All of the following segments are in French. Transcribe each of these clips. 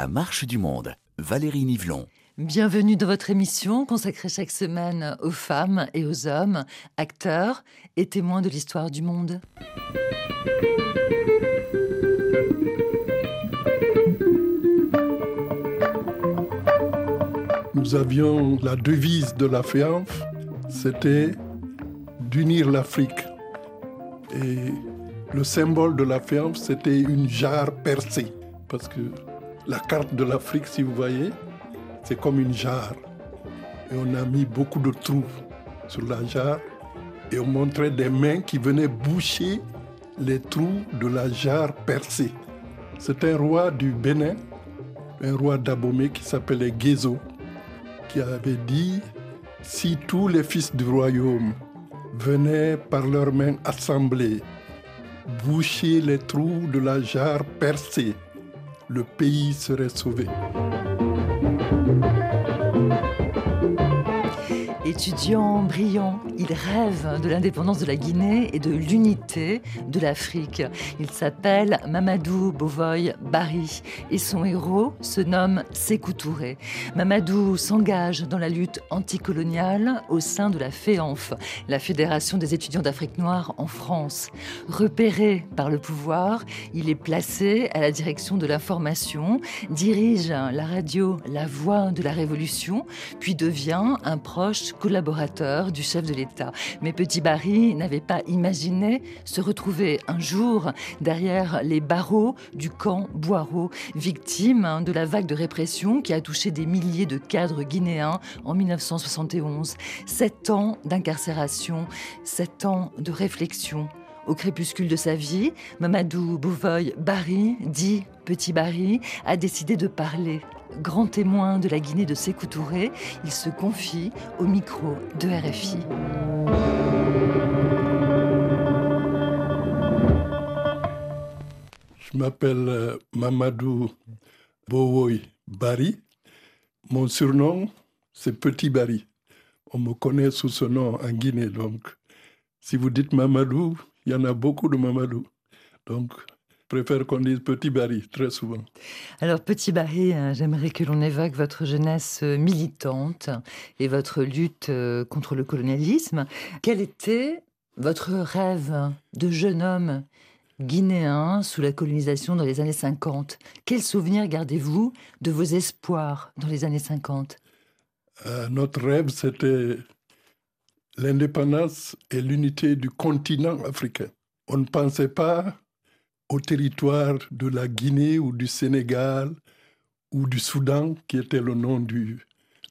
La marche du monde. Valérie Nivelon. Bienvenue dans votre émission consacrée chaque semaine aux femmes et aux hommes, acteurs et témoins de l'histoire du monde. Nous avions la devise de la FEANF, c'était d'unir l'Afrique. Et le symbole de la FEANF, c'était une jarre percée. Parce que la carte de l'Afrique, si vous voyez, c'est comme une jarre. Et on a mis beaucoup de trous sur la jarre et on montrait des mains qui venaient boucher les trous de la jarre percée. C'est un roi du Bénin, un roi d'Abomey qui s'appelait Gézo, qui avait dit si tous les fils du royaume venaient par leurs mains assemblées boucher les trous de la jarre percée, le pays serait sauvé. Étudiant brillant, il rêve de l'indépendance de la Guinée et de l'unité de l'Afrique. Il s'appelle Mamadou Bovoy Bari et son héros se nomme Sékou Touré. Mamadou s'engage dans la lutte anticoloniale au sein de la FEANF, la Fédération des étudiants d'Afrique noire en France. Repéré par le pouvoir, il est placé à la direction de l'information, dirige la radio La Voix de la Révolution, puis devient un proche collaborateur du chef de l'État. Mais Petit Barry n'avait pas imaginé se retrouver un jour derrière les barreaux du camp Boireau, victime hein, de la vague de répression qui a touché des milliers de cadres guinéens en 1971. Sept ans d'incarcération, sept ans de réflexion. Au crépuscule de sa vie, Mamadou Bouvoy Barry, dit Petit Barry, a décidé de parler. Grand témoin de la Guinée de Sékou Touré, il se confie au micro de RFI. Je m'appelle euh, Mamadou Bowoy Barry. Mon surnom, c'est Petit Barry. On me connaît sous ce nom en Guinée. Donc, si vous dites Mamadou, il y en a beaucoup de Mamadou. Donc, préfère qu'on dise Petit Barry très souvent. Alors, Petit Barry, euh, j'aimerais que l'on évoque votre jeunesse euh, militante et votre lutte euh, contre le colonialisme. Quel était votre rêve de jeune homme guinéen sous la colonisation dans les années 50 Quels souvenirs gardez-vous de vos espoirs dans les années 50 Notre rêve, c'était l'indépendance et l'unité du continent africain. On ne pensait pas au territoire de la Guinée ou du Sénégal ou du Soudan, qui était le nom de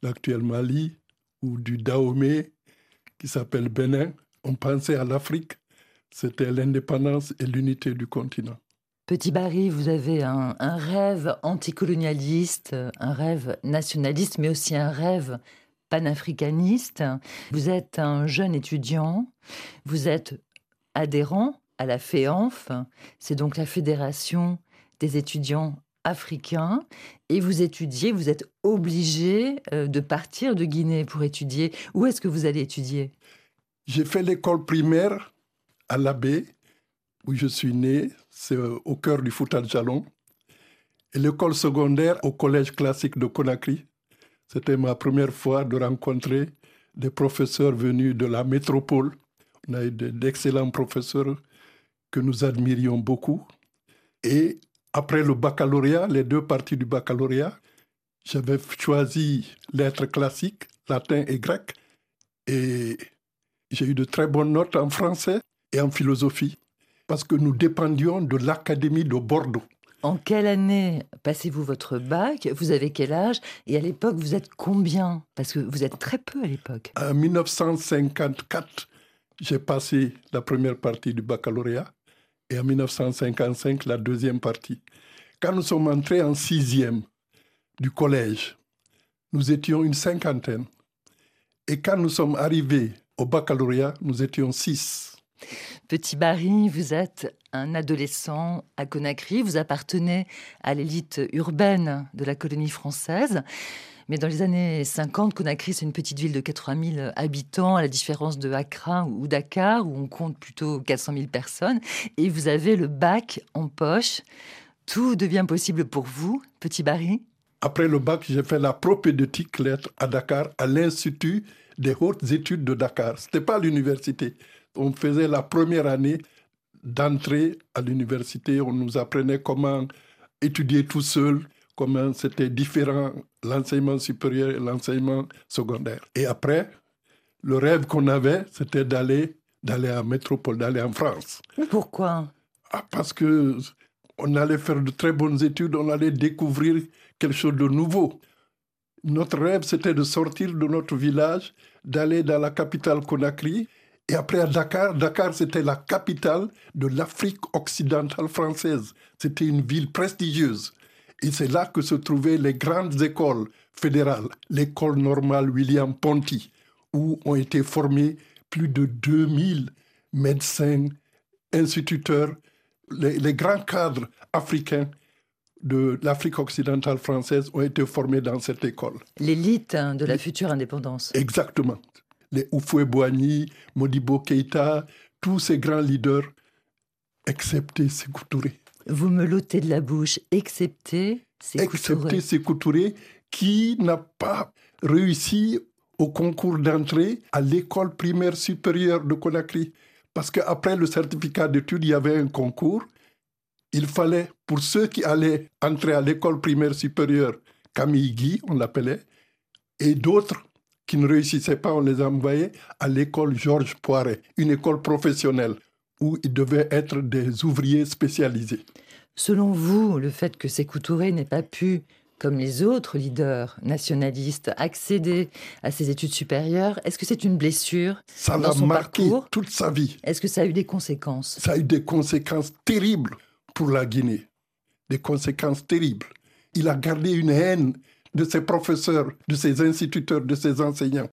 l'actuel Mali, ou du Dahomey, qui s'appelle Bénin. On pensait à l'Afrique. C'était l'indépendance et l'unité du continent. Petit Barry, vous avez un, un rêve anticolonialiste, un rêve nationaliste, mais aussi un rêve panafricaniste. Vous êtes un jeune étudiant, vous êtes adhérent à la FEANF, c'est donc la Fédération des étudiants africains, et vous étudiez, vous êtes obligé euh, de partir de Guinée pour étudier. Où est-ce que vous allez étudier? J'ai fait l'école primaire à l'Abbé, où je suis né, c'est euh, au cœur du Fouta Jalon, et l'école secondaire au collège classique de Conakry, c'était ma première fois de rencontrer des professeurs venus de la métropole. On a eu d'excellents professeurs que nous admirions beaucoup. Et après le baccalauréat, les deux parties du baccalauréat, j'avais choisi lettres classiques, latin et grec. Et j'ai eu de très bonnes notes en français et en philosophie, parce que nous dépendions de l'Académie de Bordeaux. En quelle année passez-vous votre bac? Vous avez quel âge? Et à l'époque, vous êtes combien? Parce que vous êtes très peu à l'époque. En 1954, j'ai passé la première partie du baccalauréat et en 1955, la deuxième partie. Quand nous sommes entrés en sixième du collège, nous étions une cinquantaine. Et quand nous sommes arrivés au baccalauréat, nous étions six. Petit Barry, vous êtes un adolescent à Conakry, vous appartenez à l'élite urbaine de la colonie française. Mais dans les années 50, Conakry, c'est une petite ville de 80 000 habitants, à la différence de Accra ou Dakar, où on compte plutôt 400 000 personnes. Et vous avez le bac en poche. tout devient possible pour vous, petit Barry? Après le bac, j'ai fait la propédeutique lettres à Dakar, à l'Institut des hautes études de Dakar. Ce n'était pas l'université. On faisait la première année d'entrée à l'université. On nous apprenait comment étudier tout seul, comment c'était différent l'enseignement supérieur et l'enseignement secondaire. Et après, le rêve qu'on avait, c'était d'aller d'aller en métropole, d'aller en France. Pourquoi? Ah, Parce que on allait faire de très bonnes études, on allait découvrir quelque chose de nouveau. Notre rêve, c'était de sortir de notre village, d'aller dans la capitale Conakry, et après à Dakar. Dakar, c'était la capitale de l'Afrique occidentale française. C'était une ville prestigieuse. Et c'est là que se trouvaient les grandes écoles fédérales, l'école normale William Ponty, où ont été formés plus de 2000 médecins, instituteurs, les, grands cadres africains de l'Afrique occidentale française ont été formés dans cette école. L'élite hein, de la future indépendance. Exactement. Les Oufoué-Boigny, Modibo Keïta, tous ces grands leaders, excepté Sékou Touré. Vous me l'ôtez de la bouche, excepté Touré. Excepté Sékou Touré, qui n'a pas réussi au concours d'entrée à l'école primaire supérieure de Conakry. Parce qu'après le certificat d'études, il y avait un concours. Il fallait, pour ceux qui allaient entrer à l'école primaire supérieure, Camille Guy, on l'appelait, et d'autres qui ne réussissaient pas, on les envoyait à l'école Georges Poiret, une école professionnelle où ils devaient être des ouvriers spécialisés. Selon vous, le fait que ces Touré n'ait pas pu comme les autres leaders nationalistes, accéder à ses études supérieures Est-ce que c'est une blessure Ça l'a marqué toute sa vie. Est-ce que ça a eu des conséquences? Ça a eu des conséquences terribles pour la Guinée. Des conséquences terribles. Il a gardé une haine de ses professeurs, de ses instituteurs, de ses enseignants.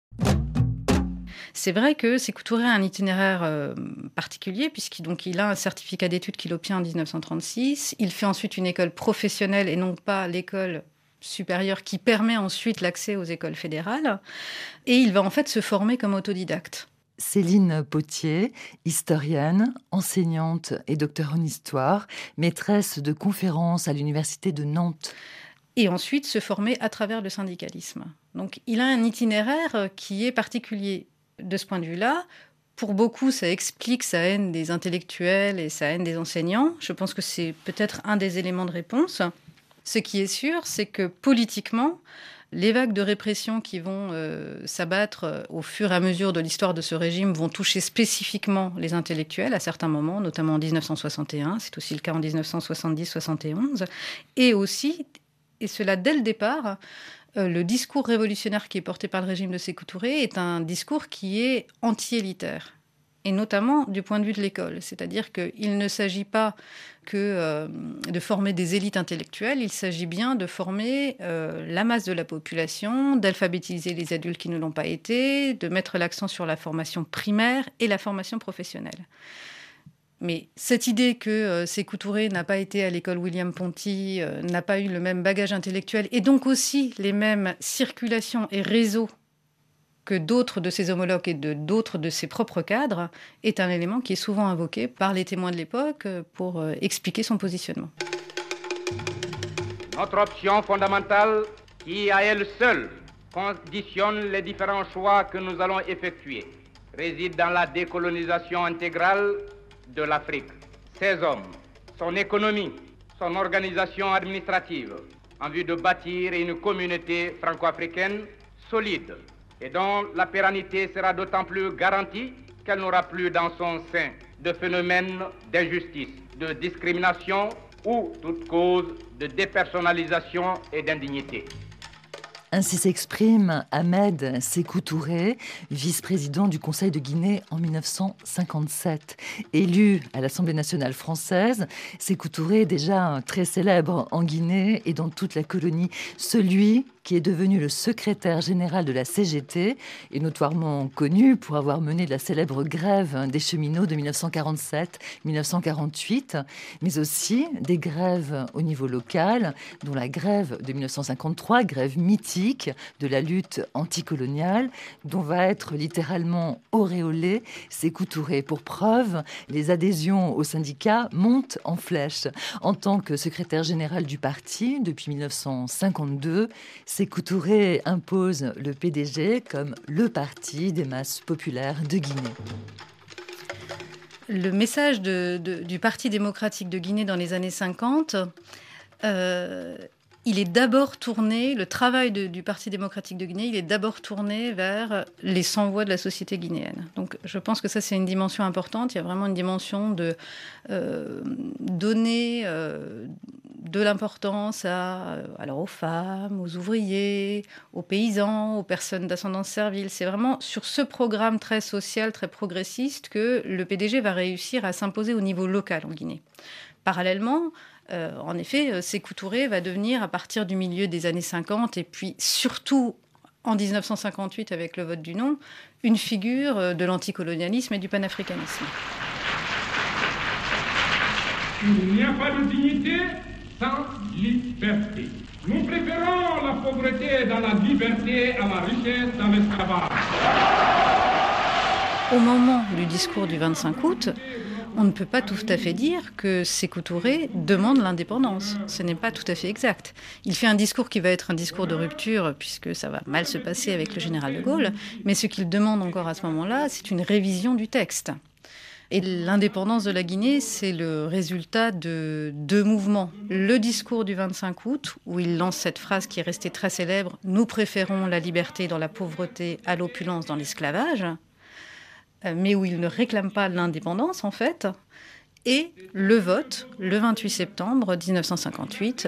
C'est vrai que Sékou Touré a un itinéraire euh, particulier, puisqu'il a un certificat d'études qu'il obtient en 1936. Il fait ensuite une école professionnelle et non pas l'école supérieure qui permet ensuite l'accès aux écoles fédérales. Et il va en fait se former comme autodidacte. Céline Potier, historienne, enseignante et docteur en histoire, maîtresse de conférences à l'université de Nantes. Et ensuite se former à travers le syndicalisme. Donc il a un itinéraire qui est particulier de ce point de vue-là. Pour beaucoup, ça explique sa haine des intellectuels et sa haine des enseignants. Je pense que c'est peut-être un des éléments de réponse. Ce qui est sûr, c'est que politiquement, les vagues de répression qui vont euh, s'abattre euh, au fur et à mesure de l'histoire de ce régime vont toucher spécifiquement les intellectuels à certains moments, notamment en 1961, c'est aussi le cas en 1970-71, et aussi, et cela dès le départ, le discours révolutionnaire qui est porté par le régime de Sékou Touré est un discours qui est anti-élitaire et notamment du point de vue de l'école. C'est-à-dire qu'il ne s'agit pas que euh, de former des élites intellectuelles, il s'agit bien de former euh, la masse de la population, d'alphabétiser les adultes qui ne l'ont pas été, de mettre l'accent sur la formation primaire et la formation professionnelle. Mais cette idée que euh, Sékou Touré n'a pas été à l'école William Ponty, n'a pas eu le même bagage intellectuel et donc aussi les mêmes circulations et réseaux que d'autres de ses homologues et de d'autres de ses propres cadres est un élément qui est souvent invoqué par les témoins de l'époque pour euh, expliquer son positionnement. Notre option fondamentale, qui à elle seule conditionne les différents choix que nous allons effectuer, réside dans la décolonisation intégrale de l'Afrique. Ses hommes, son économie, son organisation administrative, en vue de bâtir une communauté franco-africaine solide et dont la pérennité sera d'autant plus garantie qu'elle n'aura plus dans son sein de phénomènes d'injustice, de discrimination ou toute cause de dépersonnalisation et d'indignité. Ainsi s'exprime Ahmed Sékou Touré, vice-président du Conseil de Guinée en 1957. Élu à l'Assemblée nationale française, Sékou Touré est déjà très célèbre en Guinée et dans toute la colonie, celui qui est devenu le secrétaire général de la CGT et notoirement connu pour avoir mené la célèbre grève des cheminots de 1947-1948, mais aussi des grèves au niveau local, dont la grève de 1953, grève mythique de la lutte anticoloniale, dont va être littéralement auréolé Sékou Touré. Pour preuve, les adhésions au syndicat montent en flèche. En tant que secrétaire général du parti depuis 1952, Sékou Touré impose le PDG comme le parti des masses populaires de Guinée. Le message du Parti démocratique de Guinée dans les années 50 il est d'abord tourné, le travail du Parti démocratique de Guinée, il est d'abord tourné vers les sans-voix de la société guinéenne. Donc je pense que ça, c'est une dimension importante. Il y a vraiment une dimension de euh, donner euh, de l'importance à, alors aux femmes, aux ouvriers, aux paysans, aux personnes d'ascendance servile. C'est vraiment sur ce programme très social, très progressiste que le PDG va réussir à s'imposer au niveau local en Guinée. Parallèlement, euh, en effet, euh, Sékou Touré va devenir, à partir du milieu des années 50, et puis surtout en 1958 avec le vote du non, une figure euh, de l'anticolonialisme et du panafricanisme. Il sans liberté. Nous préférons la pauvreté dans la liberté à la richesse dans l'esclavage. Au moment du discours du 25 août, on ne peut pas tout à fait dire que Sékou Touré demande l'indépendance. Ce n'est pas tout à fait exact. Il fait un discours qui va être un discours de rupture, puisque ça va mal se passer avec le général de Gaulle, mais ce qu'il demande encore à ce moment-là, c'est une révision du texte. Et l'indépendance de la Guinée, c'est le résultat de deux mouvements. Le discours du 25 août, où il lance cette phrase qui est restée très célèbre, Nous préférons la liberté dans la pauvreté à l'opulence dans l'esclavage, euh, mais où il ne réclame pas l'indépendance en fait, et le vote le 28 septembre 1958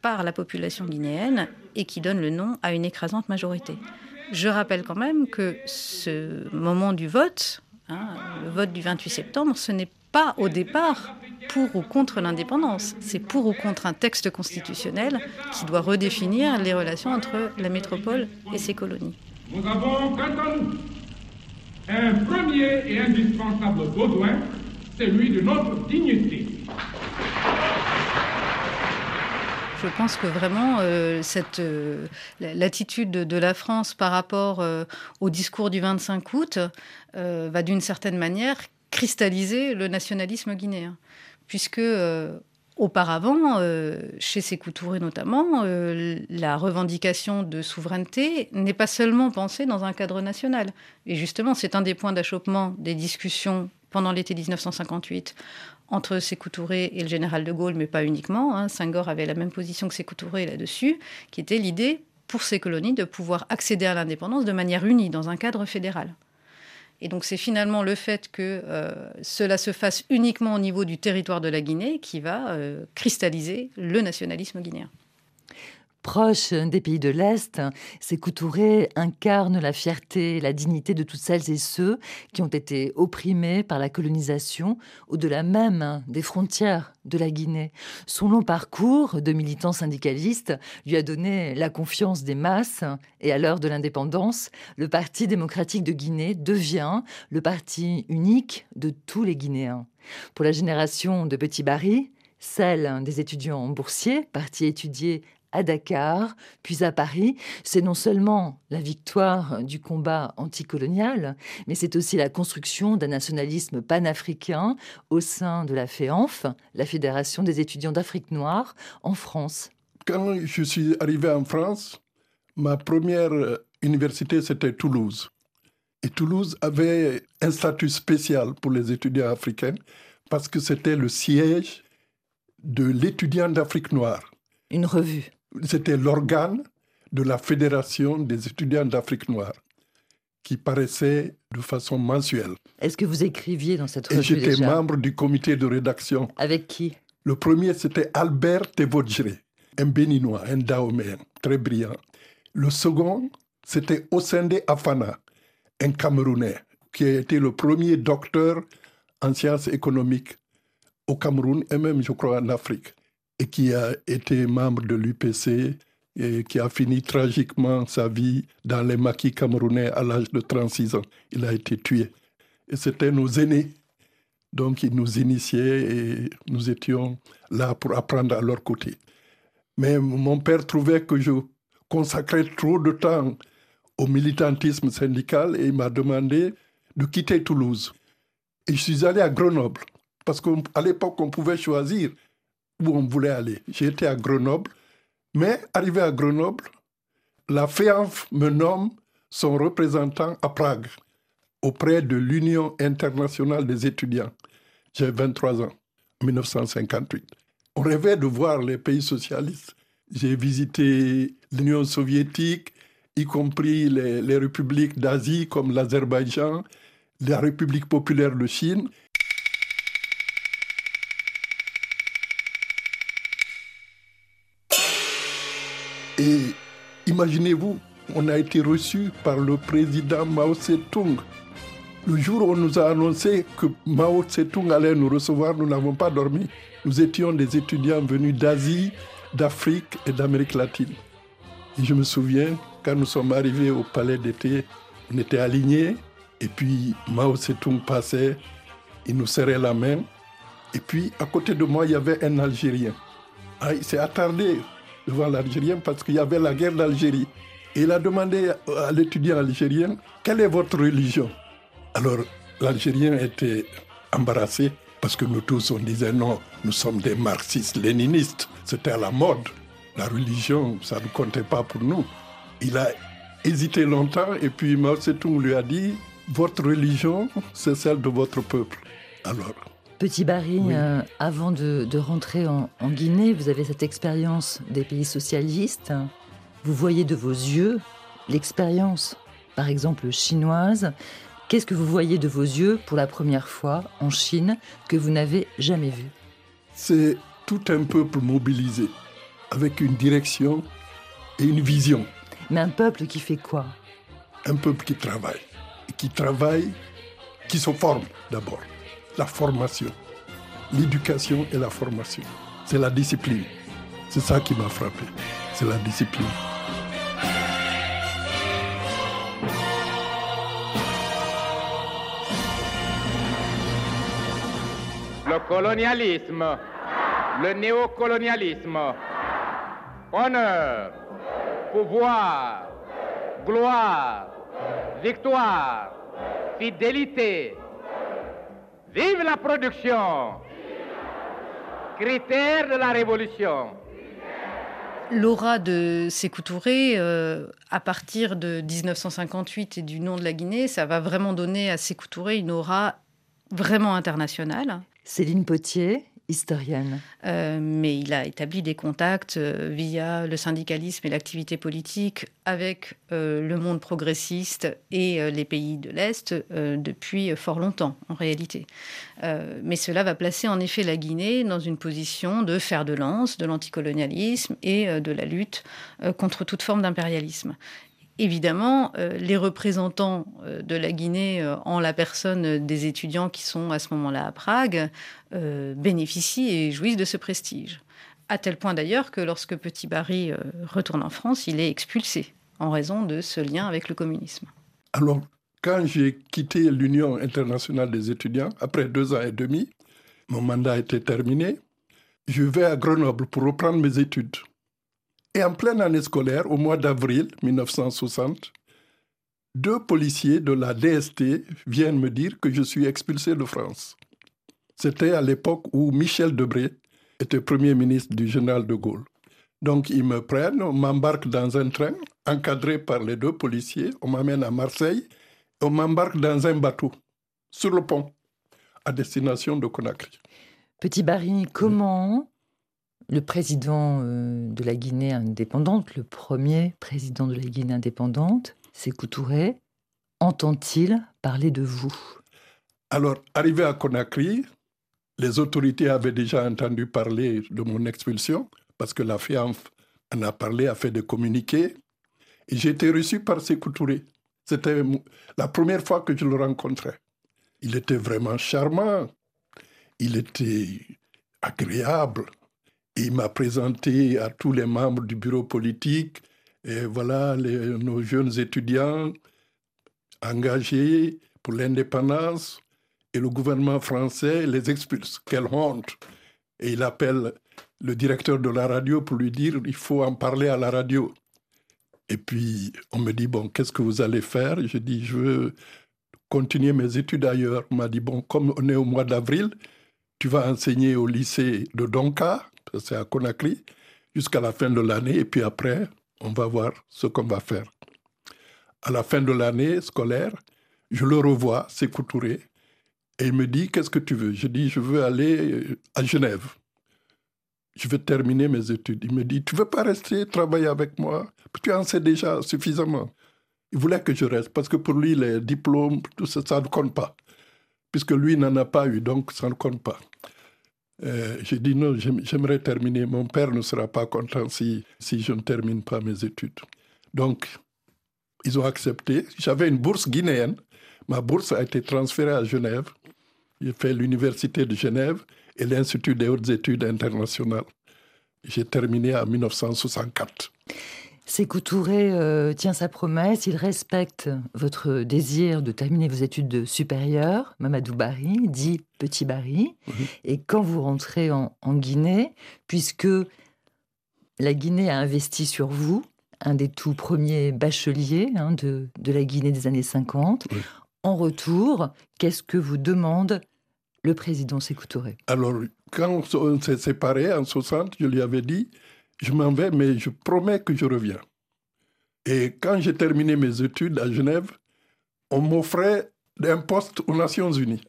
par la population guinéenne et qui donne le nom à une écrasante majorité. Je rappelle quand même que ce moment du vote, hein, le vote du 28 septembre, ce n'est pas au départ pour ou contre l'indépendance, c'est pour ou contre un texte constitutionnel qui doit redéfinir les relations entre la métropole et ses colonies. Nous avons un premier et indispensable besoin, celui de notre dignité. Je pense que vraiment, euh, cette euh, l'attitude de, la France par rapport euh, au discours du 25 août va d'une certaine manière cristalliser le nationalisme guinéen, puisque Auparavant, chez Sékou Touré notamment, la revendication de souveraineté n'est pas seulement pensée dans un cadre national. Et justement, c'est un des points d'achoppement des discussions pendant l'été 1958 entre Sékou Touré et le général de Gaulle, mais pas uniquement. Hein. Senghor avait la même position que Sékou Touré là-dessus, qui était l'idée pour ces colonies de pouvoir accéder à l'indépendance de manière unie dans un cadre fédéral. Et donc c'est finalement le fait que euh, cela se fasse uniquement au niveau du territoire de la Guinée qui va euh, cristalliser le nationalisme guinéen. Proche des pays de l'Est, Sékou Touré incarne la fierté la dignité de toutes celles et ceux qui ont été opprimés par la colonisation au-delà même des frontières de la Guinée. Son long parcours de militant syndicaliste lui a donné la confiance des masses et à l'heure de l'indépendance, le Parti démocratique de Guinée devient le parti unique de tous les Guinéens. Pour la génération de Petit Barry, celle des étudiants boursiers, partis étudier à Dakar, puis à Paris, c'est non seulement la victoire du combat anticolonial, mais c'est aussi la construction d'un nationalisme panafricain au sein de la FEANF, la Fédération des étudiants d'Afrique noire, en France. Quand je suis arrivé en France, ma première université, c'était Toulouse. Et Toulouse avait un statut spécial pour les étudiants africains parce que c'était le siège de l'étudiant d'Afrique noire. Une revue c'était l'organe de la Fédération des étudiants d'Afrique noire qui paraissait de façon mensuelle. Est-ce que vous écriviez dans cette revue Et j'étais membre du comité de rédaction. Avec qui? Le premier, c'était Albert Tevodjre, un béninois, un daoméen, très brillant. Le second, c'était Osende Afana, un Camerounais, qui a été le premier docteur en sciences économiques au Cameroun et même, je crois, en Afrique et qui a été membre de l'UPC et qui a fini tragiquement sa vie dans les maquis camerounais à l'âge de 36 ans. Il a été tué. Et c'était nos aînés. Donc ils nous initiaient et nous étions là pour apprendre à leur côté. Mais mon père trouvait que je consacrais trop de temps au militantisme syndical et il m'a demandé de quitter Toulouse. Et je suis allé à Grenoble, parce qu'à l'époque, on pouvait choisir où on voulait aller. J'étais à Grenoble, mais arrivé à Grenoble, la FEANF me nomme son représentant à Prague, auprès de l'Union internationale des étudiants. J'ai 23 ans, 1958. On rêvait de voir les pays socialistes. J'ai visité l'Union soviétique, y compris les républiques d'Asie comme l'Azerbaïdjan, la République populaire de Chine. Imaginez-vous, on a été reçu par le président Mao Tse-tung. Le jour où on nous a annoncé que Mao Tse-tung allait nous recevoir, nous n'avons pas dormi. Nous étions des étudiants venus d'Asie, d'Afrique et d'Amérique latine. Et je me souviens, quand nous sommes arrivés au palais d'été, on était alignés, et puis Mao Tse-tung passait, il nous serrait la main, et puis à côté de moi, il y avait un Algérien. Ah, il s'est attardé devant l'Algérien parce qu'il y avait la guerre d'Algérie. Il a demandé à l'étudiant algérien, quelle est votre religion? Alors l'Algérien était embarrassé parce que nous tous, on disait non, nous sommes des marxistes, léninistes. C'était à la mode. La religion, ça ne comptait pas pour nous. Il a hésité longtemps et puis Mao Tse-tung lui a dit, votre religion, c'est celle de votre peuple. Alors, Petit Barry, euh, avant de, rentrer en, Guinée, vous avez cette expérience des pays socialistes. Vous voyez de vos yeux l'expérience, par exemple chinoise. Qu'est-ce que vous voyez de vos yeux pour la première fois en Chine que vous n'avez jamais vu? C'est tout un peuple mobilisé, avec une direction et une vision. Mais un peuple qui fait quoi? Un peuple qui travaille. Qui travaille, qui se forme d'abord la formation. L'éducation et la formation. C'est la discipline. C'est ça qui m'a frappé. C'est la discipline. Le colonialisme, le néocolonialisme, honneur, pouvoir, gloire, victoire, fidélité, Vive la production. Critère de la révolution. L'aura de Sékou Touré, euh, à partir de 1958 et du nom de la Guinée, ça va vraiment donner à Sékou Touré une aura vraiment internationale. Céline Potier, historienne. Euh, mais il a établi des contacts euh, via le syndicalisme et l'activité politique avec euh, le monde progressiste et les pays de l'Est depuis fort longtemps, en réalité. mais cela va placer en effet la Guinée dans une position de fer de lance de l'anticolonialisme et de la lutte contre toute forme d'impérialisme. Évidemment, euh, les représentants euh, de la Guinée, euh, en la personne des étudiants qui sont à ce moment-là à Prague, bénéficient et jouissent de ce prestige. À tel point d'ailleurs que lorsque Petit Barry retourne en France, il est expulsé en raison de ce lien avec le communisme. Alors, quand j'ai quitté l'Union internationale des étudiants, après deux ans et demi, mon mandat était terminé, je vais à Grenoble pour reprendre mes études. Et en pleine année scolaire, au mois d'avril 1960, deux policiers de la DST viennent me dire que je suis expulsé de France. C'était à l'époque où Michel Debré était Premier ministre du général de Gaulle. Donc ils me prennent, on m'embarque dans un train encadré par les deux policiers, on m'amène à Marseille, on m'embarque dans un bateau sur le pont à destination de Conakry. Petit Barry, comment le président euh, de la Guinée indépendante, le premier président de la Guinée indépendante, Sékou Touré, entend-il parler de vous? Alors, arrivé à Conakry, les autorités avaient déjà entendu parler de mon expulsion, parce que la FIANF en a parlé, a fait des communiqués, et j'ai été reçu par Sékou Touré. C'était la première fois que je le rencontrais. Il était vraiment charmant, il était agréable, Il m'a présenté à tous les membres du bureau politique. Et voilà nos jeunes étudiants engagés pour l'indépendance. Et le gouvernement français les expulse. Quelle honte. Et il appelle le directeur de la radio pour lui dire il faut en parler à la radio. Et puis on me dit bon, qu'est-ce que vous allez faire? Je dis je veux continuer mes études ailleurs. On m'a dit bon, comme on est au mois d'avril, tu vas enseigner au lycée de Donka, c'est à Conakry, jusqu'à la fin de l'année, et puis après, on va voir ce qu'on va faire. À la fin de l'année scolaire, je le revois, c'est Touré, et il me dit Qu'est-ce que tu veux? Je dis Je veux aller à Genève. Je veux terminer mes études. Il me dit Tu veux pas rester travailler avec moi? Tu en sais déjà suffisamment. Il voulait que je reste parce que pour lui, les diplômes, tout ça, ça ne compte pas. Puisque lui n'en a pas eu, donc ça ne compte pas. Euh, j'ai dit non, j'aimerais terminer. Mon père ne sera pas content si, si je ne termine pas mes études. Donc, ils ont accepté. J'avais une bourse guinéenne. Ma bourse a été transférée à Genève. J'ai fait l'université de Genève et l'Institut des hautes études internationales. J'ai terminé en 1964. Sékou Touré euh, tient sa promesse, il respecte votre désir de terminer vos études supérieures, Mamadou Bari, dit Petit Bari. Mhm. Et quand vous rentrez en, Guinée, puisque la Guinée a investi sur vous, un des tout premiers bacheliers hein, de, la Guinée des années 50, en retour, qu'est-ce que vous demande le président Sékou Touré? Alors, quand on s'est séparés en 60, je lui avais dit je m'en vais, mais je promets que je reviens. Et quand j'ai terminé mes études à Genève, on m'offrait un poste aux Nations Unies.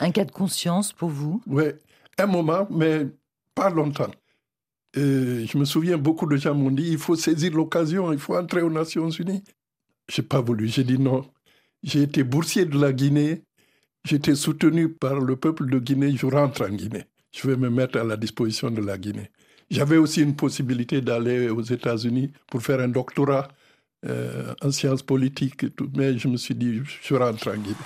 Un cas de conscience pour vous? Oui, un moment, mais pas longtemps. Et je me souviens, beaucoup de gens m'ont dit, il faut saisir l'occasion, il faut entrer aux Nations Unies. Je n'ai pas voulu, j'ai dit non. J'ai été boursier de la Guinée, j'étais soutenu par le peuple de Guinée, je rentre en Guinée. Je vais me mettre à la disposition de la Guinée. J'avais aussi une possibilité d'aller aux États-Unis pour faire un doctorat euh, en sciences politiques, mais je me suis dit, je rentre en Guinée.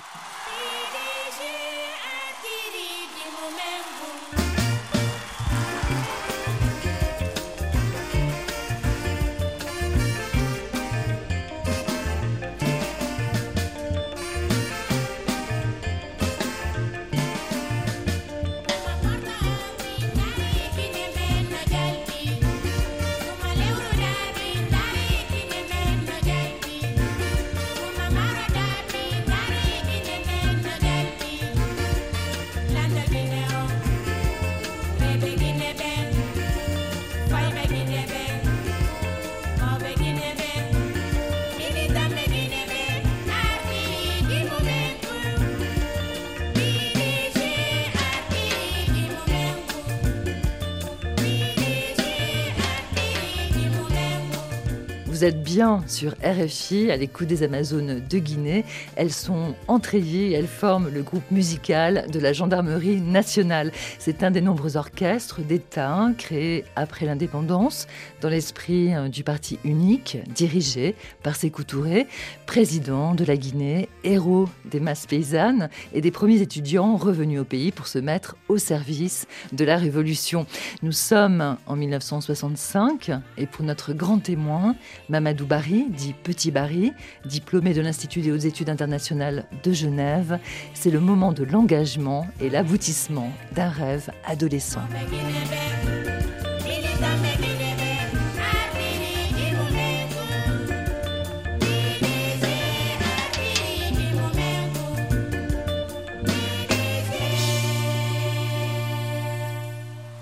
Vous êtes bien sur RFI à l'écoute des Amazones de Guinée. Elles sont entrayées, elles forment le groupe musical de la Gendarmerie nationale. C'est un des nombreux orchestres d'État créés après l'indépendance dans l'esprit euh, du parti unique dirigé par Sékou Touré, président de la Guinée, héros des masses paysannes et des premiers étudiants revenus au pays pour se mettre au service de la révolution. Nous sommes en 1965 et pour notre grand témoin, Mamadou Bari, dit Petit Bari, diplômé de l'Institut des hautes études internationales de Genève, c'est le moment de l'engagement et l'aboutissement d'un rêve adolescent.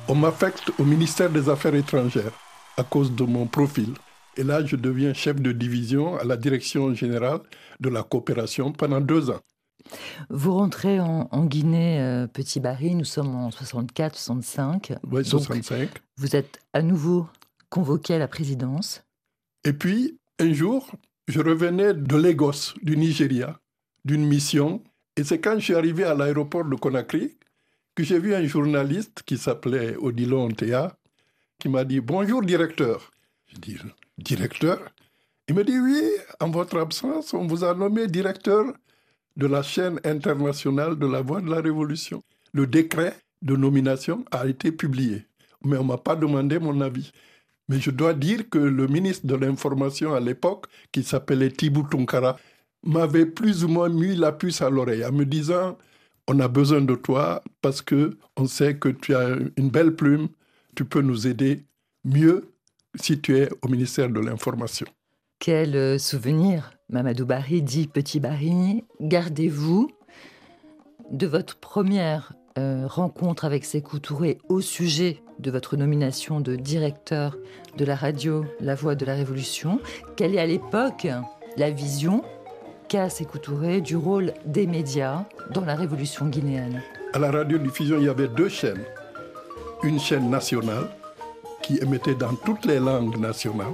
On m'affecte au ministère des Affaires étrangères à cause de mon profil. Et là, je deviens chef de division à la direction générale de la coopération pendant deux ans. Vous rentrez en, Guinée, euh, Petit Barry, nous sommes en 64, 65. Oui, 65. vous êtes à nouveau convoqué à la présidence. Et puis, un jour, je revenais de Lagos, du Nigeria, d'une mission. Et c'est quand je suis arrivé à l'aéroport de Conakry que j'ai vu un journaliste qui s'appelait Odilon Théa, qui m'a dit Bonjour, directeur. Je dis directeur Il me dit oui, en votre absence, on vous a nommé directeur de la chaîne internationale de la voix de la révolution. Le décret de nomination a été publié. mais on ne m'a pas demandé mon avis. Mais je dois dire que le ministre de l'Information à l'époque, qui s'appelait Tibou Tunkara, m'avait plus ou moins mis la puce à l'oreille en me disant on a besoin de toi parce que on sait que tu as une belle plume, tu peux nous aider mieux si tu es au ministère de l'Information. Quel euh, souvenir, Mamadou Barry dit Petit Barry, gardez-vous de votre première euh, rencontre avec Sékou Touré au sujet de votre nomination de directeur de la radio La Voix de la Révolution? Quelle est à l'époque la vision qu'a Sékou Touré du rôle des médias dans la révolution guinéenne? À la radiodiffusion, il y avait deux chaînes. Une chaîne nationale qui émettait dans toutes les langues nationales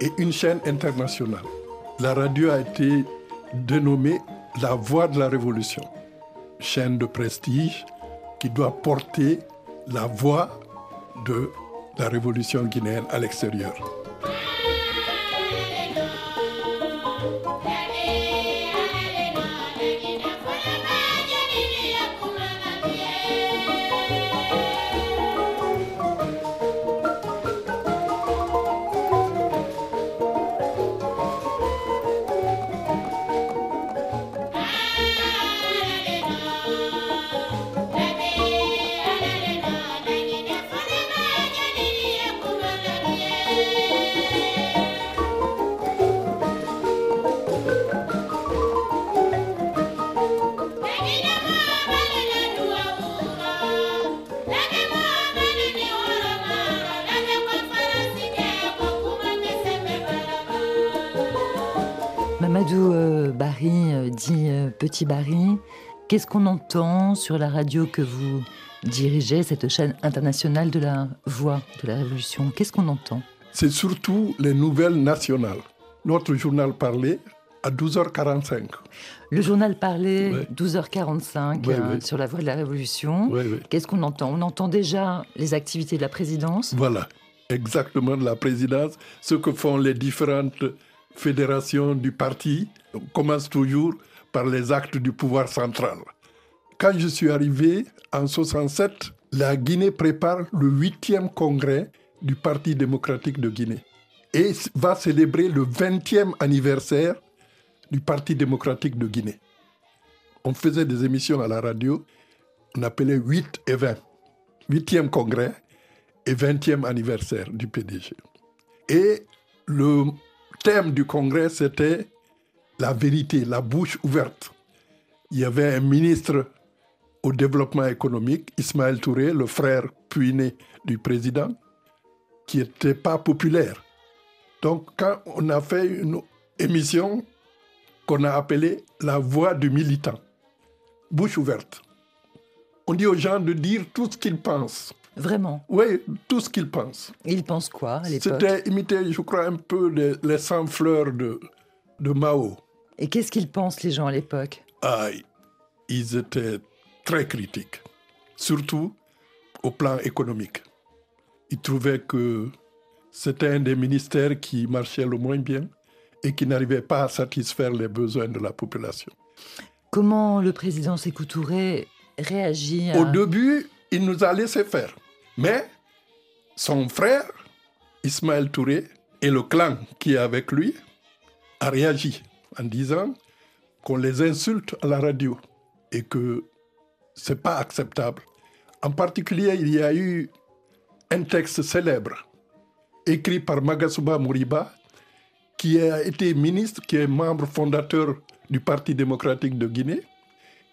et une chaîne internationale. La radio a été dénommée La Voix de la Révolution, chaîne de prestige qui doit porter la voix de la révolution guinéenne à l'extérieur. Petit Barry. Qu'est-ce qu'on entend sur la radio que vous dirigez, cette chaîne internationale de la voix de la révolution? Qu'est-ce qu'on entend? C'est surtout les nouvelles nationales. Notre journal parlé à 12h45. Le journal parlé, 12h45, sur la voie de la Révolution. Qu'est-ce qu'on entend? On entend déjà les activités de la présidence? Voilà, exactement de la présidence, ce que font les différentes fédération du parti commence toujours par les actes du pouvoir central. Quand je suis arrivé en 67, la Guinée prépare le huitième congrès du Parti démocratique de Guinée et va célébrer le 20e anniversaire du Parti démocratique de Guinée. On faisait des émissions à la radio, on appelait 8 et 20. 8e congrès et 20e anniversaire du PDG. Et le thème du congrès, c'était la vérité, la bouche ouverte. Il y avait un ministre au développement économique, Ismaël Touré, le frère puiné du président, qui n'était pas populaire. Donc, quand on a fait une émission qu'on a appelée La voix du militant, bouche ouverte, on dit aux gens de dire tout ce qu'ils pensent. Vraiment? Oui, tout ce qu'il pense. Il pense quoi à l'époque? C'était imité, je crois, un peu les, les 100 fleurs de, de Mao. Et qu'est-ce qu'ils pensent, les gens, à l'époque? Ah, Ils étaient très critiques, surtout au plan économique. Ils trouvaient que c'était un des ministères qui marchait le moins bien et qui n'arrivait pas à satisfaire les besoins de la population. Comment le président Sékou Touré réagit à... Au début, il nous a laissé faire. Mais son frère, Ismaël Touré, et le clan qui est avec lui, a réagi en disant qu'on les insulte à la radio et que c'est pas acceptable. En particulier, il y a eu un texte célèbre écrit par Magasuba Moriba, qui a été ministre, qui est membre fondateur du Parti démocratique de Guinée,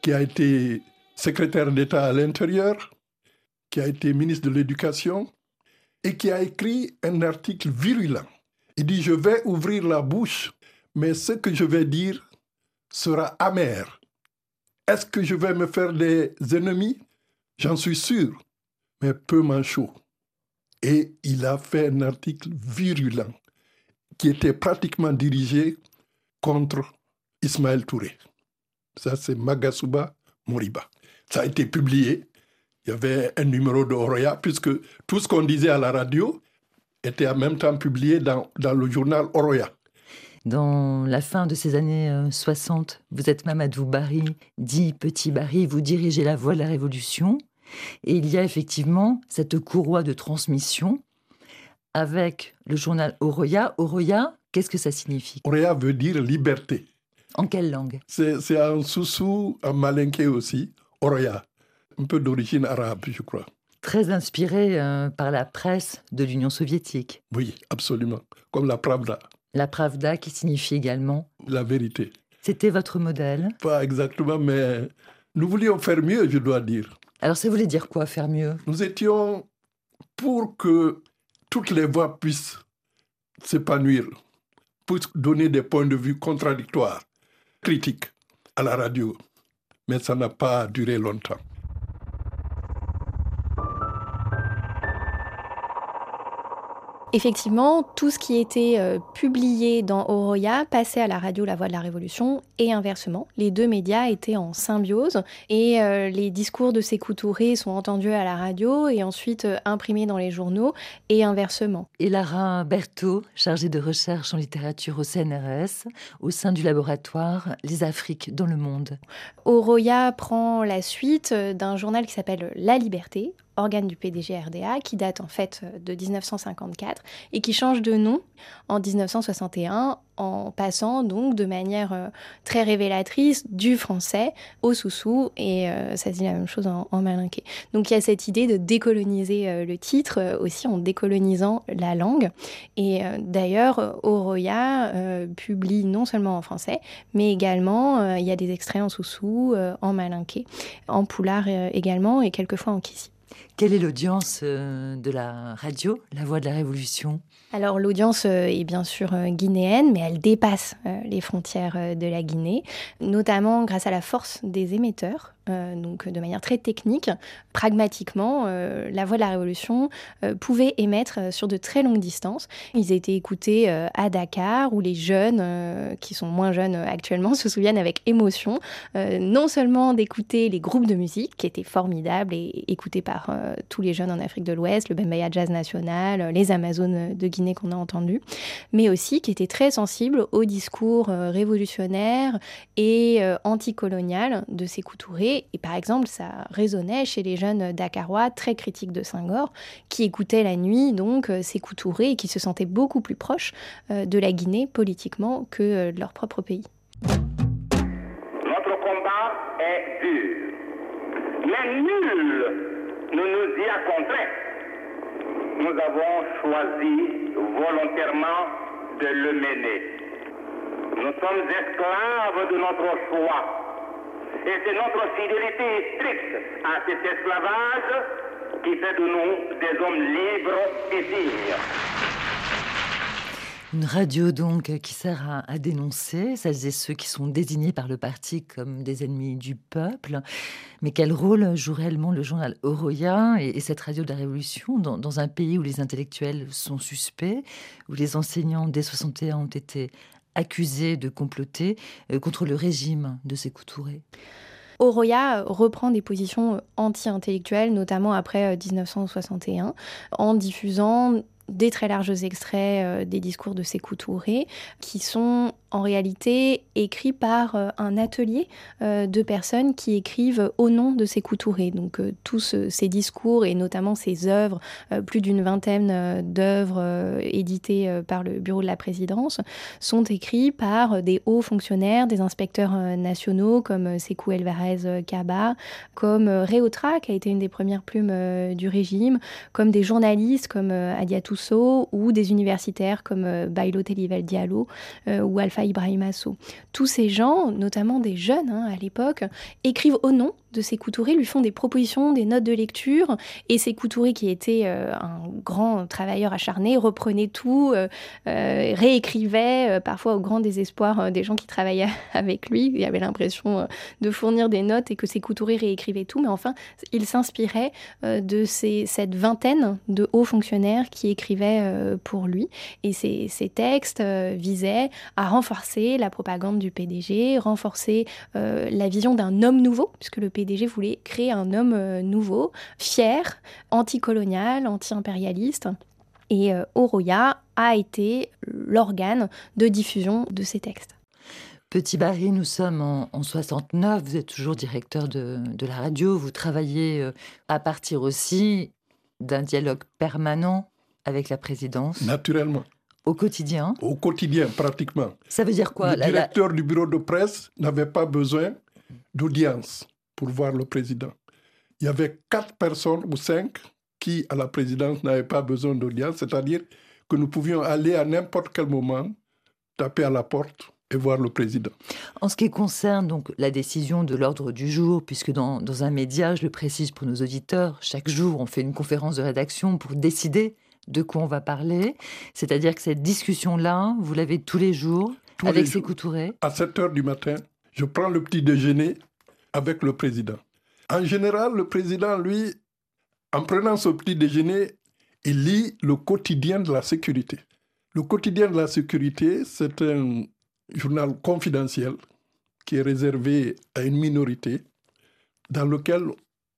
qui a été secrétaire d'État à l'intérieur, qui a été ministre de l'Éducation et qui a écrit un article virulent. Il dit, je vais ouvrir la bouche, mais ce que je vais dire sera amer. Est-ce que je vais me faire des ennemis? J'en suis sûr, mais peu manchot. Et il a fait un article virulent qui était pratiquement dirigé contre Ismaël Touré. Ça, c'est Magasuba Moriba. Ça a été publié il y avait un numéro de Oroya, puisque tout ce qu'on disait à la radio était en même temps publié dans, dans le journal Oroya. Dans la fin de ces années 60, euh, vous êtes Mamadou Barry, dit Petit Barry, vous dirigez la voie de la révolution. Et il y a effectivement cette courroie de transmission avec le journal Oroya. Oroya, qu'est-ce que ça signifie? Oroya veut dire liberté. En quelle langue? C'est un soussou, un malinké aussi, Oroya. Un peu d'origine arabe, je crois. Très inspiré euh, par la presse de l'Union soviétique. Oui, absolument. Comme la Pravda. La Pravda qui signifie également La vérité. C'était votre modèle Pas exactement, mais nous voulions faire mieux, je dois dire. Alors ça voulait dire quoi, faire mieux? Nous étions pour que toutes les voix puissent s'épanouir, puissent donner des points de vue contradictoires, critiques à la radio. Mais ça n'a pas duré longtemps. Effectivement, tout ce qui était euh, publié dans Oroya passait à la radio La Voix de la Révolution et inversement. Les deux médias étaient en symbiose et euh, les discours de Sékou Touré sont entendus à la radio et ensuite euh, imprimés dans les journaux et inversement. Et Lara Berthaud, chargée de recherche en littérature au CNRS, au sein du laboratoire Les Afriques dans le monde. Oroya prend la suite d'un journal qui s'appelle La Liberté, organe du PDG RDA, qui date en fait de 1954 et qui change de nom en 1961 en passant donc de manière euh, très révélatrice du français au soussou et euh, ça dit la même chose en, malinqué. Donc il y a cette idée de décoloniser euh, le titre aussi en décolonisant la langue et d'ailleurs Oroya publie non seulement en français mais également il y a des extraits en soussou, en malinqué, en poulard également et quelquefois en kissi. Quelle est l'audience de la radio, La Voix de la Révolution? Alors l'audience euh, est bien sûr euh, guinéenne, mais elle dépasse euh, les frontières de la Guinée, notamment grâce à la force des émetteurs euh, donc de manière très technique, pragmatiquement, euh, la voix de la Révolution euh, pouvait émettre sur de très longues distances. Ils étaient écoutés à Dakar, où les jeunes, qui sont moins jeunes actuellement, se souviennent avec émotion, non seulement d'écouter les groupes de musique, qui étaient formidables et écoutés par tous les jeunes en Afrique de l'Ouest, le Bembaya Jazz National, les Amazones de Guinée qu'on a entendu, mais aussi qui étaient très sensibles au discours révolutionnaire et anticolonial de ces Touré et par exemple, ça résonnait chez les jeunes dakarois très critiques de Senghor, qui écoutaient la nuit donc euh, ces Touré et qui se sentaient beaucoup plus proches euh, de la Guinée politiquement que euh, de leur propre pays. Notre combat est dur, mais nul ne nous y a contraints. Nous avons choisi volontairement de le mener. Nous sommes esclaves de notre choix. Et c'est notre fidélité stricte à cet esclavage qui fait de nous des hommes libres et dignes. Une radio donc qui sert à, dénoncer celles et ceux qui sont désignés par le parti comme des ennemis du peuple. Mais quel rôle joue réellement le journal Oroya et, cette radio de la Révolution dans, un pays où les intellectuels sont suspects, où les enseignants dès 61 ont été accusé de comploter euh, contre le régime de Sékou Touré. Oroya reprend des positions anti-intellectuelles, notamment après 1961, euh, en diffusant des très larges extraits euh, des discours de Sékou Touré, qui sont en réalité écrits par euh, un atelier euh, de personnes qui écrivent au nom de Sékou Touré. Donc tous ces discours et notamment ces œuvres, plus d'une vingtaine d'œuvres éditées par le bureau de la présidence, sont écrits par des hauts fonctionnaires, des inspecteurs nationaux comme Sékou Elvarez Kaba, comme Réotra, qui a été une des premières plumes du régime, comme des journalistes comme Adiatou ou des universitaires comme euh, Bailo Telivel Diallo euh, ou Alpha Ibrahim Asso. Tous ces gens, notamment des jeunes hein, à l'époque, écrivent au nom de ces Touré, lui font des propositions, des notes de lecture, et ces Touré, qui était euh, un grand travailleur acharné, reprenait tout, réécrivait, parfois au grand désespoir des gens qui travaillaient avec lui. Il avait l'impression de fournir des notes et que ces Touré réécrivait tout, mais enfin, il s'inspirait de ces, cette vingtaine de hauts fonctionnaires qui écrivaient euh, pour lui. Et ces, textes euh, visaient à renforcer la propagande du PDG, renforcer euh, la vision d'un homme nouveau, puisque le PDG voulait créer un homme nouveau, fier, anticolonial, anti-impérialiste. Et Oroya a été l'organe de diffusion de ces textes. Petit Barry, nous sommes en, 69, vous êtes toujours directeur de, la radio, vous travaillez à partir aussi d'un dialogue permanent avec la présidence. Naturellement. Au quotidien Au quotidien, pratiquement. Ça veut dire quoi Le directeur du bureau de presse n'avait pas besoin d'audience pour voir le président. Il y avait quatre personnes ou cinq qui, à la présidence, n'avaient pas besoin d'audience, c'est-à-dire que nous pouvions aller à n'importe quel moment, taper à la porte et voir le président. En ce qui concerne donc la décision de l'ordre du jour, puisque dans, dans un média, je le précise pour nos auditeurs, chaque jour on fait une conférence de rédaction pour décider de quoi on va parler. C'est-à-dire que cette discussion-là, vous l'avez tous les jours avec ses À 7 heures du matin, je prends le petit déjeuner avec le président. En général, le président, lui, en prenant ce petit déjeuner, il lit le quotidien de la sécurité. Le quotidien de la sécurité, c'est un journal confidentiel qui est réservé à une minorité dans lequel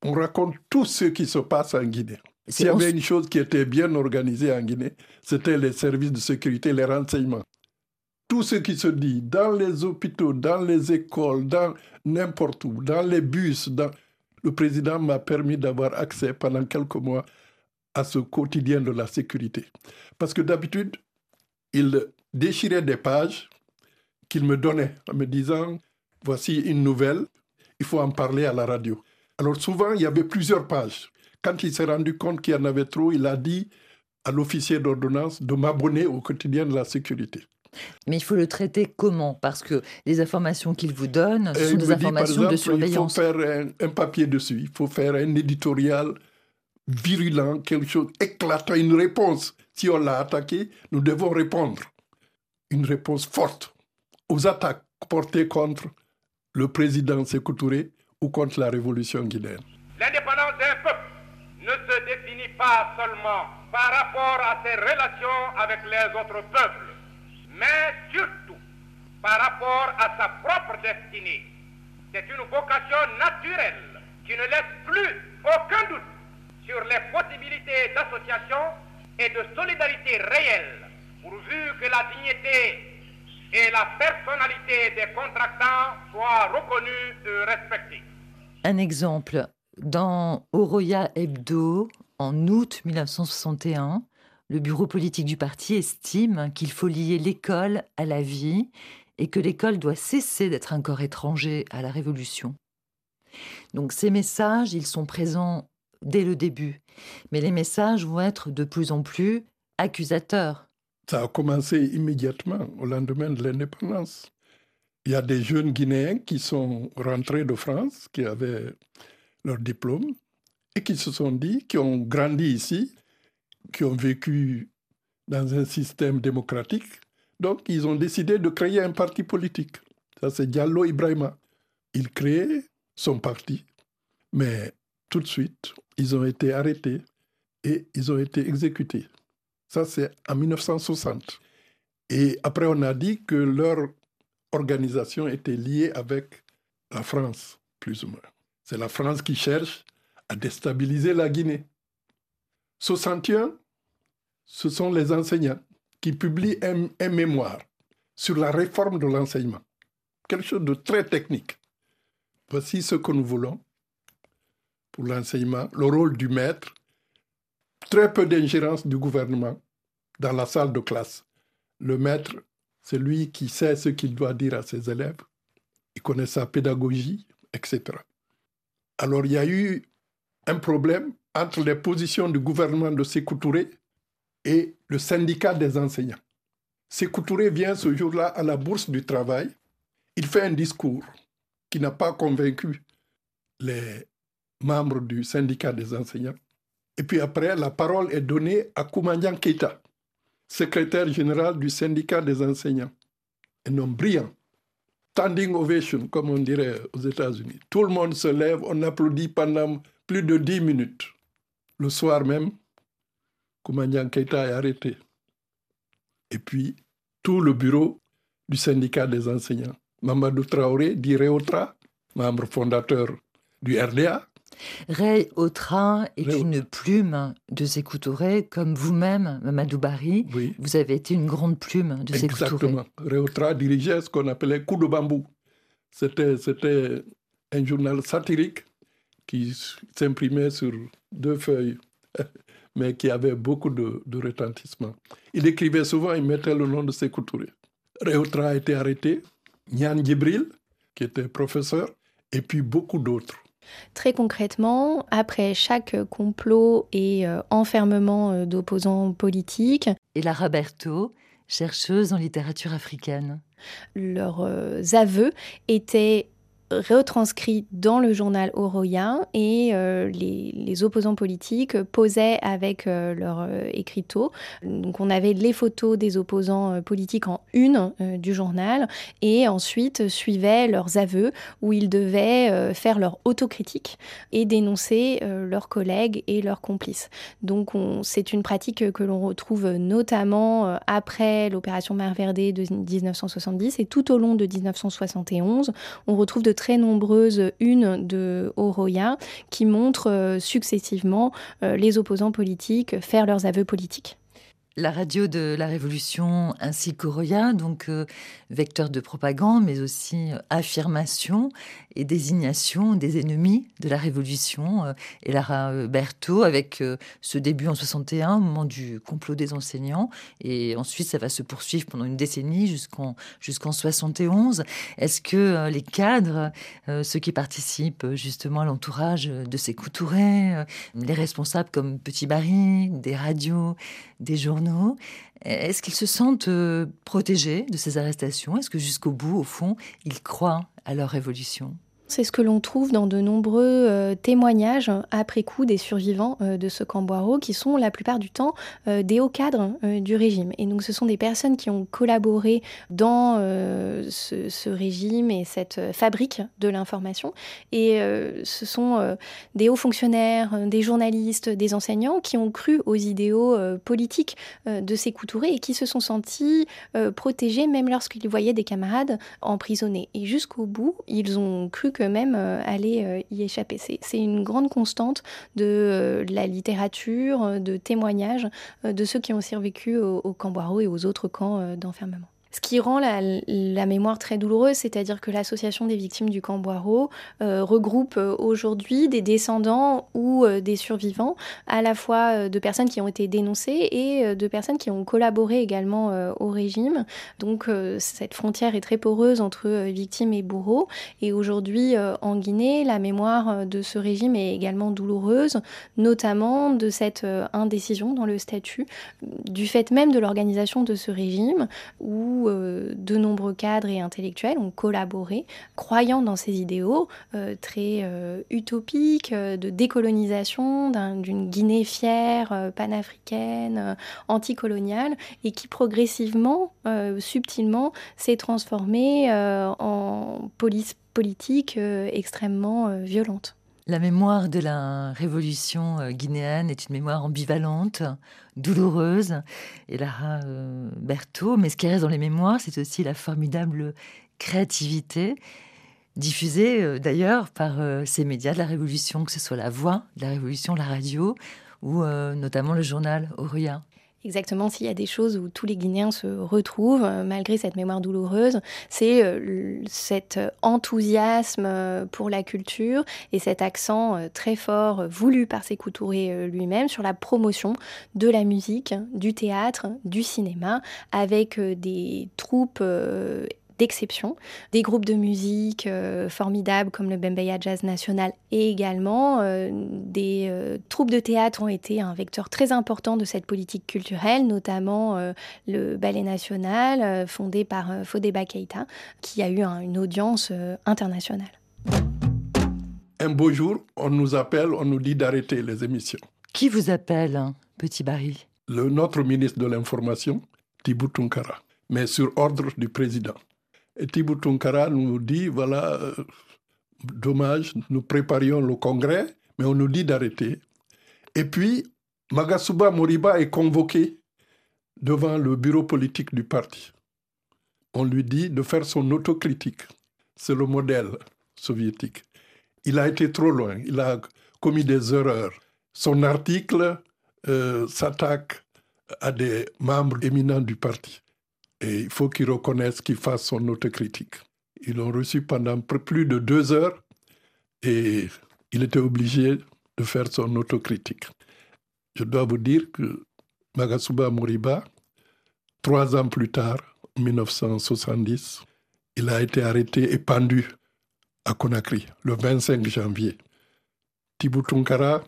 on raconte tout ce qui se passe en Guinée. S'il y avait une chose qui était bien organisée en Guinée, c'était les services de sécurité, les renseignements. Tout ce qui se dit dans les hôpitaux, dans les écoles, dans n'importe où, dans les bus, dans... le président m'a permis d'avoir accès pendant quelques mois à ce quotidien de la sécurité. Parce que d'habitude, il déchirait des pages qu'il me donnait en me disant, voici une nouvelle, il faut en parler à la radio. Alors souvent, il y avait plusieurs pages. Quand il s'est rendu compte qu'il y en avait trop, il a dit à l'officier d'ordonnance de m'abonner au quotidien de la sécurité. Mais il faut le traiter comment? Parce que les informations qu'il vous donne sont des informations de surveillance. Il faut faire un, papier dessus, il faut faire un éditorial virulent, quelque chose éclatant, une réponse. Si on l'a attaqué, nous devons répondre. Une réponse forte aux attaques portées contre le président Sékou Touré ou contre la révolution guinéenne. L'indépendance d'un peuple ne se définit pas seulement par rapport à ses relations avec les autres peuples, mais surtout par rapport à sa propre destinée. C'est une vocation naturelle qui ne laisse plus aucun doute sur les possibilités d'association et de solidarité réelle, pourvu que la dignité et la personnalité des contractants soient reconnues et respectées. Un exemple, dans Oroya Hebdo, en août 1961, le bureau politique du parti estime qu'il faut lier l'école à la vie et que l'école doit cesser d'être un corps étranger à la Révolution. Donc ces messages, ils sont présents dès le début, mais les messages vont être de plus en plus accusateurs. Ça a commencé immédiatement au lendemain de l'indépendance. Il y a des jeunes Guinéens qui sont rentrés de France, qui avaient leur diplôme, et qui se sont dit, qui ont grandi ici, qui ont vécu dans un système démocratique. Donc, ils ont décidé de créer un parti politique. Ça, c'est Diallo Ibrahima. Il crée son parti, mais tout de suite, ils ont été arrêtés et ils ont été exécutés. Ça, c'est en 1960. Et après, on a dit que leur organisation était liée avec la France, plus ou moins. C'est la France qui cherche à déstabiliser la Guinée. 61, ce sont les enseignants qui publient un, un mémoire sur la réforme de l'enseignement. Quelque chose de très technique. Voici ce que nous voulons pour l'enseignement, le rôle du maître, très peu d'ingérence du gouvernement dans la salle de classe. Le maître, c'est lui qui sait ce qu'il doit dire à ses élèves, il connaît sa pédagogie, etc. Alors il y a eu un problème entre les positions du gouvernement de Sékou Touré et le syndicat des enseignants. Sékou Touré vient ce jour-là à la bourse du travail. Il fait un discours qui n'a pas convaincu les membres du syndicat des enseignants. Et puis après, la parole est donnée à Koumandian Keita, secrétaire général du syndicat des enseignants. Un homme brillant. Standing ovation, comme on dirait aux États-Unis. Tout le monde se lève, on applaudit pendant plus de dix minutes. Le soir même, Koumandian Keita est arrêté. Et puis, tout le bureau du syndicat des enseignants. Mamadou Traoré, dit Réotra, membre fondateur du RDA, Ray est une plume de Sékou Touré, comme vous-même, Mamadou Bari. Oui. Vous avez été une grande plume de Sékou Touré. Exactement. Ray dirigeait ce qu'on appelait Coup de bambou. C'était, c'était un journal satirique qui s'imprimait sur deux feuilles, mais qui avait beaucoup de, de, retentissement. Il écrivait souvent, il mettait le nom de Touré. Ray Otra a été arrêté, Nyan Djibril, qui était professeur, et puis beaucoup d'autres. Très concrètement, après chaque complot et euh, enfermement euh, d'opposants politiques, et Lara Berthaud, chercheuse en littérature africaine, leurs euh, aveux étaient retranscrits dans le journal Oroya et euh, les, opposants politiques posaient avec euh, leur euh, écriteau. Donc on avait les photos des opposants euh, politiques en une du journal et ensuite suivaient leurs aveux où ils devaient faire leur autocritique et dénoncer leurs collègues et leurs complices. Donc c'est une pratique que l'on retrouve notamment après l'opération Mer Verdée de 1970 et tout au long de 1971, on retrouve de très nombreuses unes de Oroya qui montrent euh, successivement euh, les opposants politiques faire leurs aveux politiques la radio de la Révolution ainsi qu'Oroya, donc euh, vecteur de propagande, mais aussi euh, affirmation et désignation des ennemis de la Révolution. Euh, et Lara Berthaud, avec ce début en 61, au moment du complot des enseignants, et ensuite ça va se poursuivre pendant une décennie jusqu'en jusqu'en 71. Est-ce que les cadres, ceux qui participent justement à l'entourage de ces couturés, les responsables comme Petit Barry, des radios, des journaux, est-ce qu'ils se sentent euh, protégés de ces arrestations? Est-ce que jusqu'au bout, au fond, ils croient à leur révolution c'est ce que l'on trouve dans de nombreux euh, témoignages après coup des survivants euh, de ce camp Boireau, qui sont la plupart du temps euh, des hauts cadres du régime. Et donc ce sont des personnes qui ont collaboré dans ce, ce, régime et cette fabrique de l'information. Et ce sont des hauts fonctionnaires, des journalistes, des enseignants qui ont cru aux idéaux politiques de ces Touré et qui se sont sentis protégés même lorsqu'ils voyaient des camarades emprisonnés. Et jusqu'au bout, ils ont cru que même euh, aller euh, y échapper. C'est une grande constante de euh, la littérature, de témoignages de ceux qui ont survécu au, au camp Boireau et aux autres camps d'enfermement. Ce qui rend la, mémoire très douloureuse, c'est-à-dire que l'association des victimes du camp Boireau euh, regroupe euh, aujourd'hui des descendants ou euh, des survivants, à la fois de personnes qui ont été dénoncées et de personnes qui ont collaboré également au régime. Donc cette frontière est très poreuse entre victimes et bourreaux. Et aujourd'hui, en Guinée, la mémoire de ce régime est également douloureuse, notamment de cette indécision dans le statut, du fait même de l'organisation de ce régime, où euh, de nombreux cadres et intellectuels ont collaboré, croyant dans ces idéaux euh, très euh, utopiques de décolonisation d'une un, Guinée fière, panafricaine, anticoloniale, et qui progressivement, subtilement, s'est transformée en police politique extrêmement violente. La mémoire de la révolution guinéenne est une mémoire ambivalente, douloureuse, et Lara euh, Berthaud, mais ce qui reste dans les mémoires, c'est aussi la formidable créativité diffusée euh, d'ailleurs par euh, ces médias de la révolution, que ce soit la voix de la révolution, la radio, ou euh, notamment le journal Auria. Exactement, s'il y a des choses où tous les Guinéens se retrouvent, euh, malgré cette mémoire douloureuse, c'est euh, cet enthousiasme euh, pour la culture et cet accent très fort voulu par Sékou Touré lui-même sur la promotion de la musique, du théâtre, du cinéma, avec des troupes d'exception. Des groupes de musique euh, formidables comme le Bembeya Jazz National et également euh, des euh, troupes de théâtre ont été un vecteur très important de cette politique culturelle, notamment euh, le Ballet National euh, fondé par euh, Fodeba Keita qui a eu un, une audience euh, internationale. Un beau jour, on nous appelle, on nous dit d'arrêter les émissions. Qui vous appelle, hein, Petit Barry Le, Notre ministre de l'Information, Tibou Tunkara, mais sur ordre du président. Et Tibou Tunkara nous dit, voilà, euh, dommage, nous préparions le congrès, mais on nous dit d'arrêter. Et puis, Magasuba Moriba est convoqué devant le bureau politique du parti. On lui dit de faire son autocritique. C'est le modèle soviétique. Il a été trop loin. Il a commis des erreurs. Son article euh, s'attaque à des membres éminents du parti. Et il faut qu'il reconnaisse qu'il fasse son autocritique. Ils l'ont reçu pendant plus de deux heures et il était obligé de faire son autocritique. Je dois vous dire que Magasuba Moriba, trois ans plus tard, en 1970, il a été arrêté et pendu à Conakry le 25 janvier. Thibou Tunkara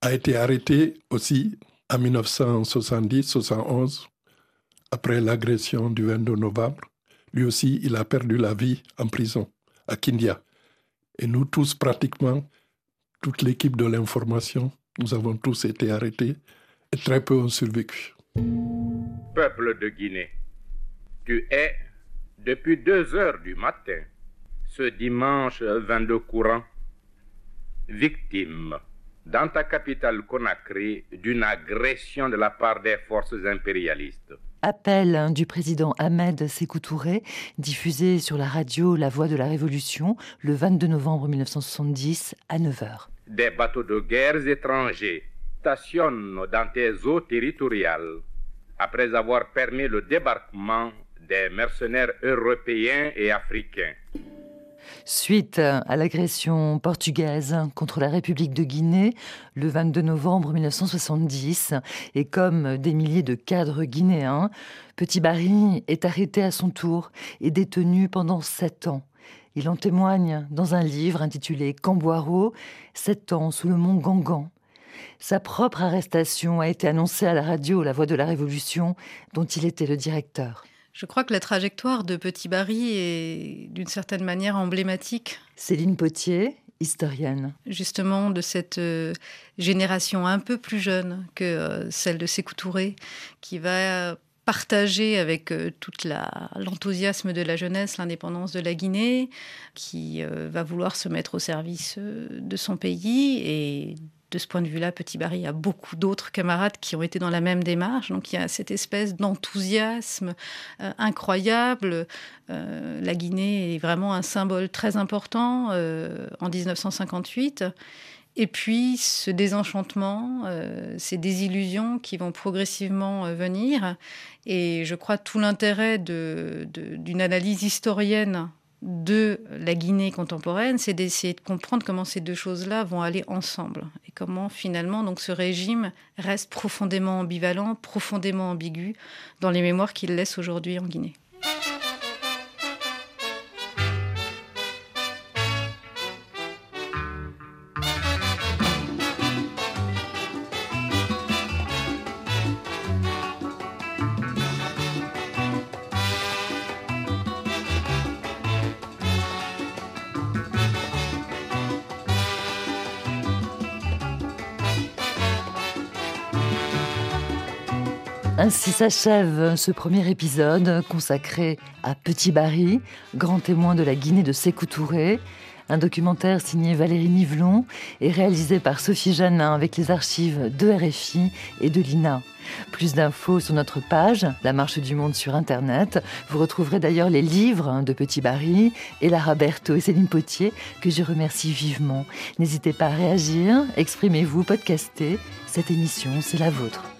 a été arrêté aussi en 1970-71 après l'agression du 22 novembre. Lui aussi, il a perdu la vie en prison à Kindia. Et nous tous, pratiquement, toute l'équipe de l'information, nous avons tous été arrêtés et très peu ont survécu. Peuple de Guinée, tu es, depuis deux heures du matin, ce dimanche 22 courant, victime dans ta capitale Conakry d'une agression de la part des forces impérialistes. Appel du président Ahmed Sékou Touré, diffusé sur la radio La Voix de la Révolution le 22 novembre 1970 à 9h. Des bateaux de guerre étrangers stationnent dans tes eaux territoriales après avoir permis le débarquement des mercenaires européens et africains. Suite à l'agression portugaise contre la République de Guinée le 22 novembre 1970, et comme des milliers de cadres guinéens, Petit Barry est arrêté à son tour et détenu pendant sept ans. Il en témoigne dans un livre intitulé Camboiro, Sept ans sous le mont Gangan. Sa propre arrestation a été annoncée à la radio La Voix de la Révolution, dont il était le directeur. Je crois que la trajectoire de Petit Barry est d'une certaine manière emblématique. Céline Potier, historienne. Justement, de cette euh, génération un peu plus jeune que euh, celle de Sékou Touré, qui va partager avec euh, tout l'enthousiasme de la jeunesse l'indépendance de la Guinée, qui va vouloir se mettre au service de son pays et de ce point de vue-là, Petit Barry a beaucoup d'autres camarades qui ont été dans la même démarche. Donc il y a cette espèce d'enthousiasme euh, incroyable. Euh, la Guinée est vraiment un symbole très important euh, en 1958. Et puis ce désenchantement, ces désillusions qui vont progressivement venir. Et je crois tout l'intérêt d'une analyse historienne de la Guinée contemporaine, c'est d'essayer de comprendre comment ces deux choses-là vont aller ensemble comment finalement donc ce régime reste profondément ambivalent, profondément ambigu dans les mémoires qu'il laisse aujourd'hui en Guinée. Ainsi s'achève ce premier épisode consacré à Petit Barry, grand témoin de la Guinée de Sékou Touré. Un documentaire signé Valérie Nivelon et réalisé par Sophie Janin avec les archives de RFI et de l'INA. Plus d'infos sur notre page, La Marche du Monde sur Internet. Vous retrouverez d'ailleurs les livres de Petit Barry, et Lara et Céline Potier, que je remercie vivement. N'hésitez pas à réagir, exprimez-vous, podcastez. Cette émission, c'est la vôtre.